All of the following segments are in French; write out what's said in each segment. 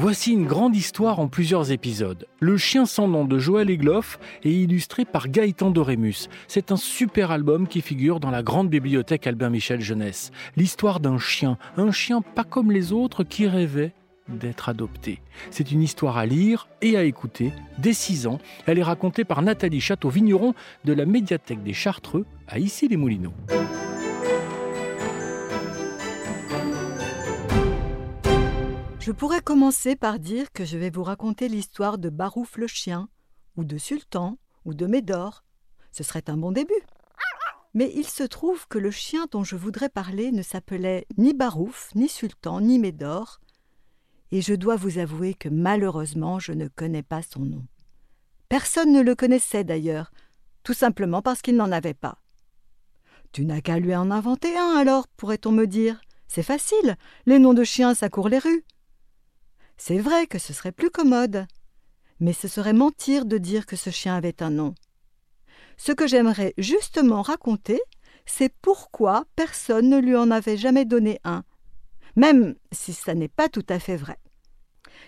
Voici une grande histoire en plusieurs épisodes. Le chien sans nom de Joël Egloff est illustré par Gaëtan Dorémus. C'est un super album qui figure dans la grande bibliothèque Albin Michel Jeunesse. L'histoire d'un chien, un chien pas comme les autres qui rêvait d'être adopté. C'est une histoire à lire et à écouter dès 6 ans. Elle est racontée par Nathalie Château-Vigneron de la médiathèque des Chartreux à Issy-les-Moulineaux. Je pourrais commencer par dire que je vais vous raconter l'histoire de Barouf le chien, ou de Sultan, ou de Médor. Ce serait un bon début. Mais il se trouve que le chien dont je voudrais parler ne s'appelait ni Barouf, ni Sultan, ni Médor, et je dois vous avouer que malheureusement je ne connais pas son nom. Personne ne le connaissait d'ailleurs, tout simplement parce qu'il n'en avait pas. Tu n'as qu'à lui en inventer un alors, pourrait-on me dire. C'est facile, les noms de chiens ça court les rues. C'est vrai que ce serait plus commode, mais ce serait mentir de dire que ce chien avait un nom. Ce que j'aimerais justement raconter, c'est pourquoi personne ne lui en avait jamais donné un, même si ça n'est pas tout à fait vrai.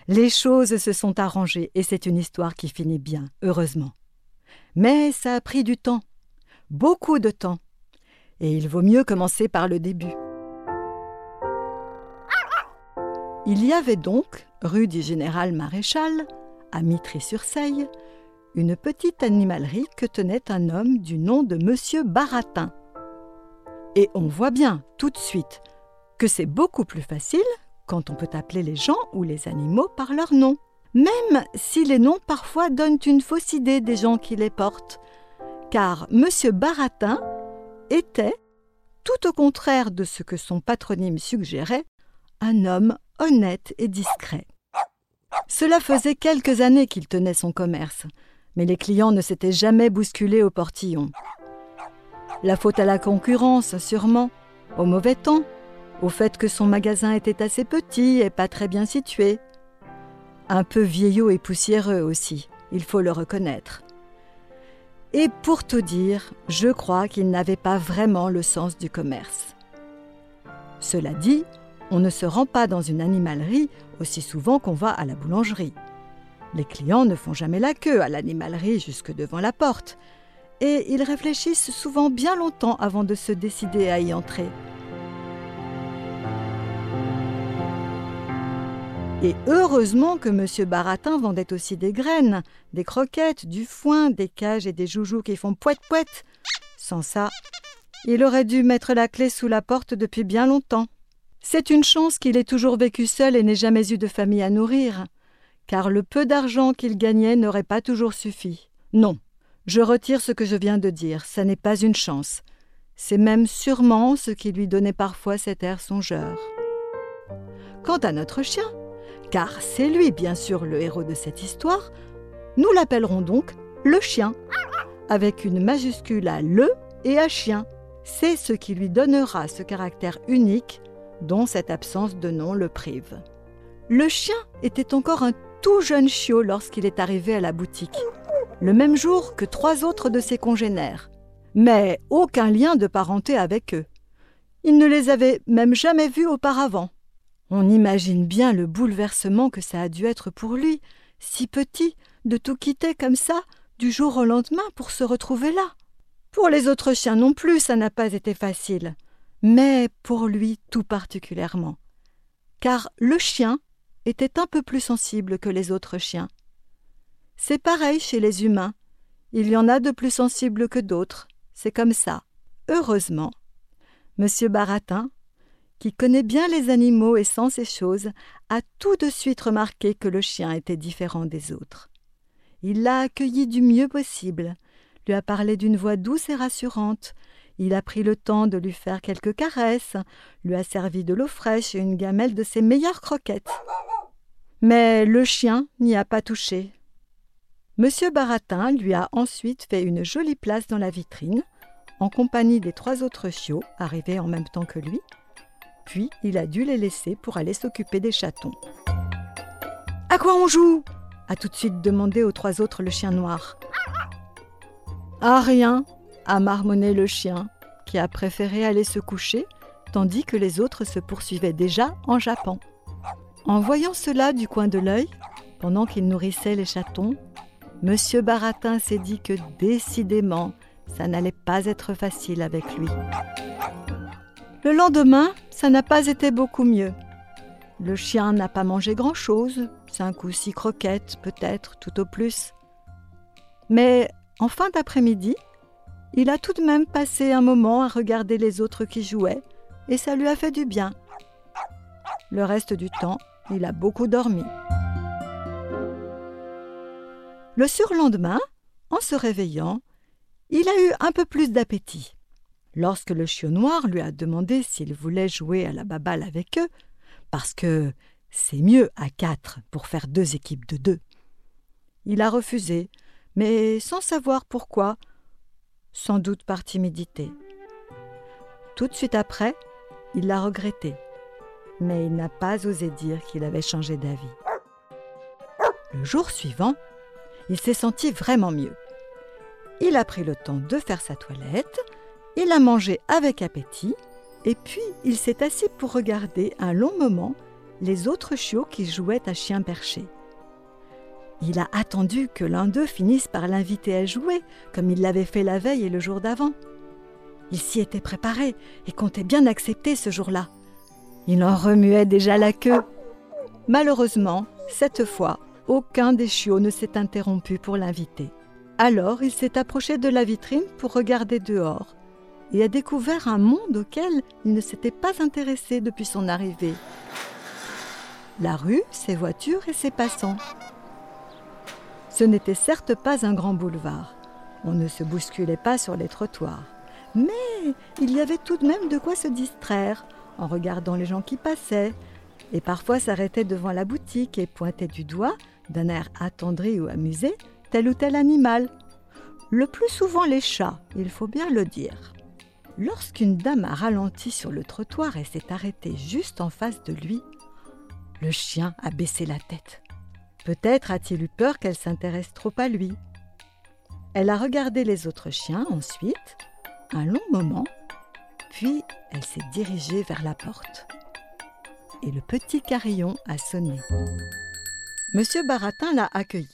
Les choses se sont arrangées et c'est une histoire qui finit bien, heureusement. Mais ça a pris du temps, beaucoup de temps, et il vaut mieux commencer par le début. Il y avait donc, rue du Général Maréchal, à Mitry-sur-Seille, une petite animalerie que tenait un homme du nom de Monsieur Baratin. Et on voit bien tout de suite que c'est beaucoup plus facile quand on peut appeler les gens ou les animaux par leur nom, même si les noms parfois donnent une fausse idée des gens qui les portent. Car Monsieur Baratin était, tout au contraire de ce que son patronyme suggérait, un homme honnête et discret. Cela faisait quelques années qu'il tenait son commerce, mais les clients ne s'étaient jamais bousculés au portillon. La faute à la concurrence, sûrement, au mauvais temps, au fait que son magasin était assez petit et pas très bien situé. Un peu vieillot et poussiéreux aussi, il faut le reconnaître. Et pour tout dire, je crois qu'il n'avait pas vraiment le sens du commerce. Cela dit, on ne se rend pas dans une animalerie aussi souvent qu'on va à la boulangerie. Les clients ne font jamais la queue à l'animalerie jusque devant la porte, et ils réfléchissent souvent bien longtemps avant de se décider à y entrer. Et heureusement que M. Baratin vendait aussi des graines, des croquettes, du foin, des cages et des joujoux qui font poète-poète. Sans ça, il aurait dû mettre la clé sous la porte depuis bien longtemps. C'est une chance qu'il ait toujours vécu seul et n'ait jamais eu de famille à nourrir, car le peu d'argent qu'il gagnait n'aurait pas toujours suffi. Non, je retire ce que je viens de dire, ça n'est pas une chance. C'est même sûrement ce qui lui donnait parfois cet air songeur. Quant à notre chien, car c'est lui bien sûr le héros de cette histoire, nous l'appellerons donc le chien, avec une majuscule à le et à chien. C'est ce qui lui donnera ce caractère unique dont cette absence de nom le prive. Le chien était encore un tout jeune chiot lorsqu'il est arrivé à la boutique, le même jour que trois autres de ses congénères, mais aucun lien de parenté avec eux. Il ne les avait même jamais vus auparavant. On imagine bien le bouleversement que ça a dû être pour lui, si petit, de tout quitter comme ça, du jour au lendemain, pour se retrouver là. Pour les autres chiens non plus, ça n'a pas été facile, mais pour lui tout particulièrement. Car le chien était un peu plus sensible que les autres chiens. C'est pareil chez les humains. Il y en a de plus sensibles que d'autres. C'est comme ça. Heureusement. Monsieur Baratin, qui connaît bien les animaux et sent ces choses, a tout de suite remarqué que le chien était différent des autres. Il l'a accueilli du mieux possible, lui a parlé d'une voix douce et rassurante, il a pris le temps de lui faire quelques caresses, lui a servi de l'eau fraîche et une gamelle de ses meilleures croquettes. Mais le chien n'y a pas touché. Monsieur Baratin lui a ensuite fait une jolie place dans la vitrine, en compagnie des trois autres chiots arrivés en même temps que lui, puis il a dû les laisser pour aller s'occuper des chatons. À quoi on joue? a tout de suite demandé aux trois autres le chien noir. À rien, a marmonné le chien, qui a préféré aller se coucher, tandis que les autres se poursuivaient déjà en jappant. En voyant cela du coin de l'œil, pendant qu'il nourrissait les chatons, Monsieur Baratin s'est dit que décidément, ça n'allait pas être facile avec lui. Le lendemain, ça n'a pas été beaucoup mieux. Le chien n'a pas mangé grand-chose, cinq ou six croquettes peut-être, tout au plus. Mais en fin d'après-midi, il a tout de même passé un moment à regarder les autres qui jouaient, et ça lui a fait du bien. Le reste du temps, il a beaucoup dormi. Le surlendemain, en se réveillant, il a eu un peu plus d'appétit. Lorsque le chiot noir lui a demandé s'il voulait jouer à la baballe avec eux, parce que c'est mieux à quatre pour faire deux équipes de deux, il a refusé, mais sans savoir pourquoi, sans doute par timidité. Tout de suite après, il l'a regretté, mais il n'a pas osé dire qu'il avait changé d'avis. Le jour suivant, il s'est senti vraiment mieux. Il a pris le temps de faire sa toilette, il a mangé avec appétit, et puis il s'est assis pour regarder un long moment les autres chiots qui jouaient à chien perché. Il a attendu que l'un d'eux finisse par l'inviter à jouer, comme il l'avait fait la veille et le jour d'avant. Il s'y était préparé et comptait bien accepter ce jour-là. Il en remuait déjà la queue. Malheureusement, cette fois, aucun des chiots ne s'est interrompu pour l'inviter. Alors il s'est approché de la vitrine pour regarder dehors et a découvert un monde auquel il ne s'était pas intéressé depuis son arrivée. La rue, ses voitures et ses passants. Ce n'était certes pas un grand boulevard. On ne se bousculait pas sur les trottoirs. Mais il y avait tout de même de quoi se distraire en regardant les gens qui passaient, et parfois s'arrêtait devant la boutique et pointait du doigt d'un air attendri ou amusé, tel ou tel animal. Le plus souvent les chats, il faut bien le dire. Lorsqu'une dame a ralenti sur le trottoir et s'est arrêtée juste en face de lui, le chien a baissé la tête. Peut-être a-t-il eu peur qu'elle s'intéresse trop à lui. Elle a regardé les autres chiens ensuite, un long moment, puis elle s'est dirigée vers la porte. Et le petit carillon a sonné. Monsieur Baratin l'a accueillie.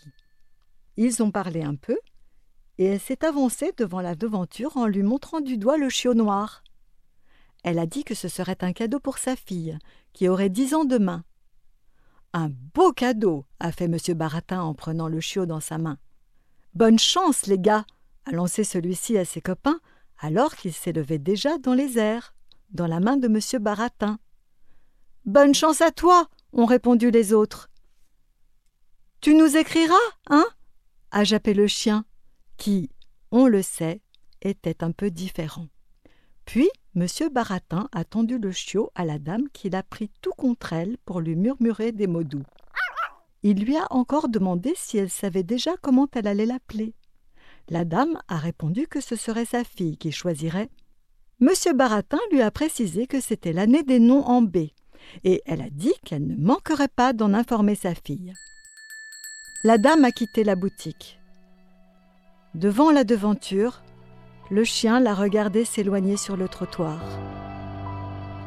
Ils ont parlé un peu, et elle s'est avancée devant la devanture en lui montrant du doigt le chiot noir. Elle a dit que ce serait un cadeau pour sa fille, qui aurait dix ans demain. Un beau cadeau, a fait monsieur Baratin en prenant le chiot dans sa main. Bonne chance, les gars, a lancé celui-ci à ses copains, alors qu'il s'élevait déjà dans les airs, dans la main de monsieur Baratin. Bonne chance à toi, ont répondu les autres. Tu nous écriras, hein? a jappé le chien, qui, on le sait, était un peu différent. Puis M. Baratin a tendu le chiot à la dame qui l'a pris tout contre elle pour lui murmurer des mots doux. Il lui a encore demandé si elle savait déjà comment elle allait l'appeler. La dame a répondu que ce serait sa fille qui choisirait. M. Baratin lui a précisé que c'était l'année des noms en B, et elle a dit qu'elle ne manquerait pas d'en informer sa fille. La dame a quitté la boutique. Devant la devanture, le chien l'a regardé s'éloigner sur le trottoir.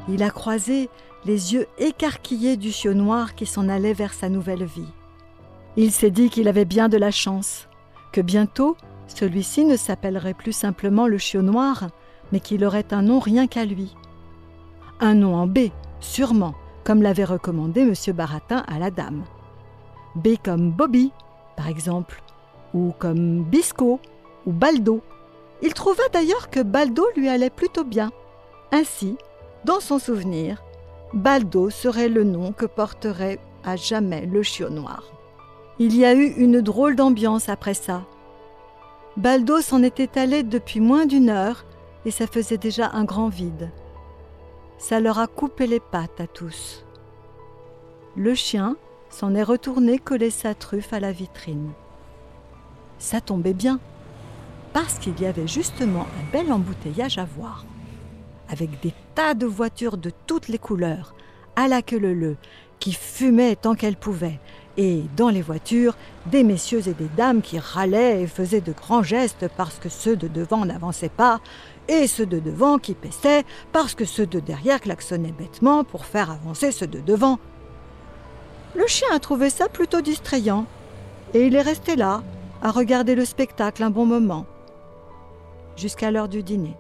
Il a croisé les yeux écarquillés du chiot noir qui s'en allait vers sa nouvelle vie. Il s'est dit qu'il avait bien de la chance, que bientôt celui-ci ne s'appellerait plus simplement le chiot noir, mais qu'il aurait un nom rien qu'à lui. Un nom en B, sûrement, comme l'avait recommandé M. Baratin à la dame. B comme Bobby, par exemple, ou comme Bisco ou Baldo. Il trouva d'ailleurs que Baldo lui allait plutôt bien. Ainsi, dans son souvenir, Baldo serait le nom que porterait à jamais le chiot noir. Il y a eu une drôle d'ambiance après ça. Baldo s'en était allé depuis moins d'une heure et ça faisait déjà un grand vide. Ça leur a coupé les pattes à tous. Le chien, s'en est retourné coller sa truffe à la vitrine. Ça tombait bien, parce qu'il y avait justement un bel embouteillage à voir, avec des tas de voitures de toutes les couleurs, à la queue leu qui fumaient tant qu'elles pouvaient, et dans les voitures, des messieurs et des dames qui râlaient et faisaient de grands gestes parce que ceux de devant n'avançaient pas, et ceux de devant qui paissaient parce que ceux de derrière klaxonnaient bêtement pour faire avancer ceux de devant. Le chien a trouvé ça plutôt distrayant et il est resté là, à regarder le spectacle un bon moment, jusqu'à l'heure du dîner.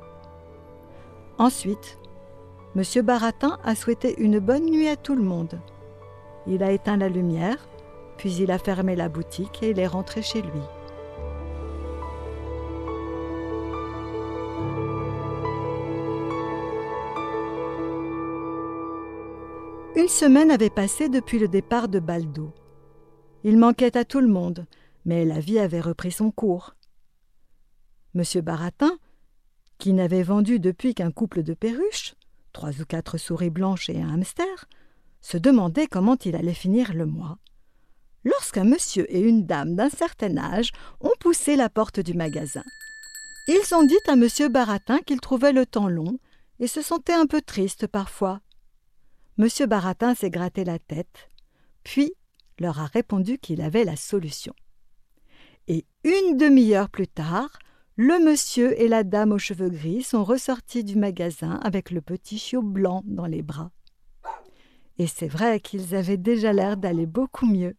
Ensuite, M. Baratin a souhaité une bonne nuit à tout le monde. Il a éteint la lumière, puis il a fermé la boutique et il est rentré chez lui. Une semaine avait passé depuis le départ de Baldo. Il manquait à tout le monde, mais la vie avait repris son cours. Monsieur Baratin, qui n'avait vendu depuis qu'un couple de perruches, trois ou quatre souris blanches et un hamster, se demandait comment il allait finir le mois. Lorsqu'un monsieur et une dame d'un certain âge ont poussé la porte du magasin. Ils ont dit à monsieur Baratin qu'il trouvait le temps long et se sentait un peu triste parfois. Monsieur Baratin s'est gratté la tête, puis leur a répondu qu'il avait la solution. Et une demi-heure plus tard, le monsieur et la dame aux cheveux gris sont ressortis du magasin avec le petit chiot blanc dans les bras. Et c'est vrai qu'ils avaient déjà l'air d'aller beaucoup mieux.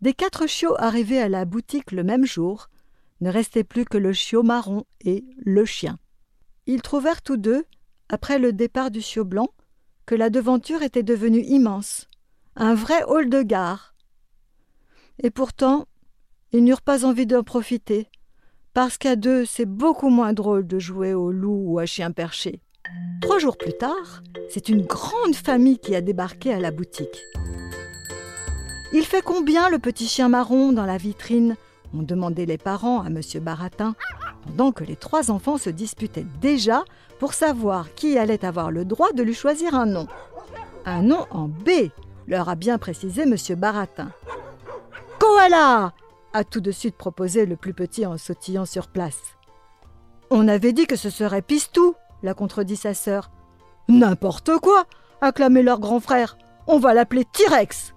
Des quatre chiots arrivés à la boutique le même jour, ne restait plus que le chiot marron et le chien. Ils trouvèrent tous deux, après le départ du chiot blanc, que la devanture était devenue immense, un vrai hall de gare. Et pourtant, ils n'eurent pas envie d'en profiter, parce qu'à deux, c'est beaucoup moins drôle de jouer au loup ou à chien perché. Trois jours plus tard, c'est une grande famille qui a débarqué à la boutique. Il fait combien le petit chien marron dans la vitrine? Ont demandé les parents à M. Baratin, pendant que les trois enfants se disputaient déjà pour savoir qui allait avoir le droit de lui choisir un nom. Un nom en B, leur a bien précisé M. Baratin. Koala a tout de suite proposé le plus petit en sautillant sur place. On avait dit que ce serait Pistou, l'a contredit sa sœur. N'importe quoi acclamait leur grand frère. On va l'appeler T-Rex.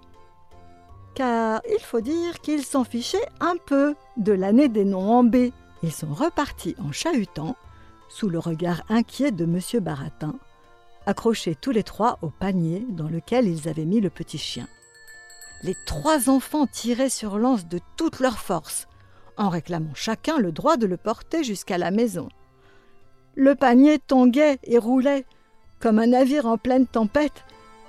Car il faut dire qu'ils s'en fichaient un peu de l'année des noms en B. Ils sont repartis en chahutant, sous le regard inquiet de M. Baratin, accrochés tous les trois au panier dans lequel ils avaient mis le petit chien les trois enfants tiraient sur l'anse de toute leur force, en réclamant chacun le droit de le porter jusqu'à la maison. Le panier tanguait et roulait, comme un navire en pleine tempête,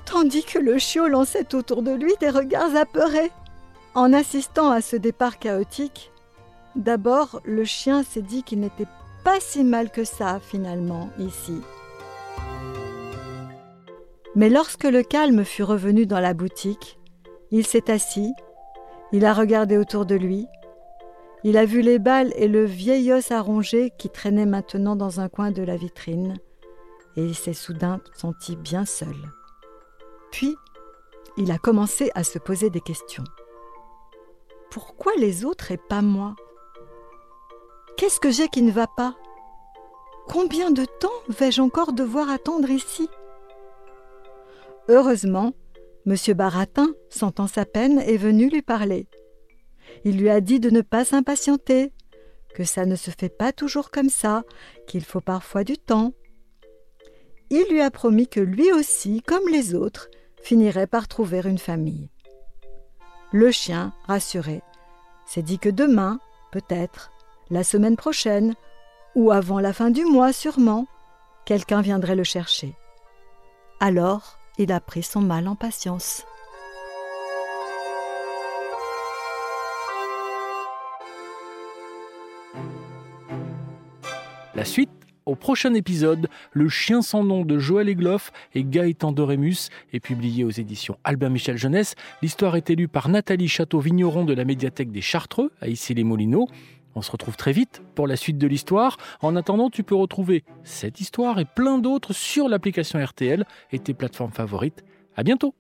tandis que le chiot lançait autour de lui des regards apeurés. En assistant à ce départ chaotique, d'abord le chien s'est dit qu'il n'était pas si mal que ça, finalement, ici. Mais lorsque le calme fut revenu dans la boutique, il s'est assis, il a regardé autour de lui, il a vu les balles et le vieil os à qui traînait maintenant dans un coin de la vitrine, et il s'est soudain senti bien seul. Puis, il a commencé à se poser des questions. Pourquoi les autres et pas moi? Qu'est-ce que j'ai qui ne va pas? Combien de temps vais-je encore devoir attendre ici? Heureusement, Monsieur Baratin, sentant sa peine, est venu lui parler. Il lui a dit de ne pas s'impatienter, que ça ne se fait pas toujours comme ça, qu'il faut parfois du temps. Il lui a promis que lui aussi, comme les autres, finirait par trouver une famille. Le chien, rassuré, s'est dit que demain, peut-être, la semaine prochaine, ou avant la fin du mois sûrement, quelqu'un viendrait le chercher. Alors, il a pris son mal en patience. La suite au prochain épisode, Le chien sans nom de Joël Egloff et Gaëtan Dorémus est publié aux éditions Albin Michel Jeunesse. L'histoire est élue par Nathalie Château-Vigneron de la médiathèque des Chartreux à Issy-les-Moulineaux. On se retrouve très vite pour la suite de l'histoire. En attendant, tu peux retrouver cette histoire et plein d'autres sur l'application RTL et tes plateformes favorites. À bientôt!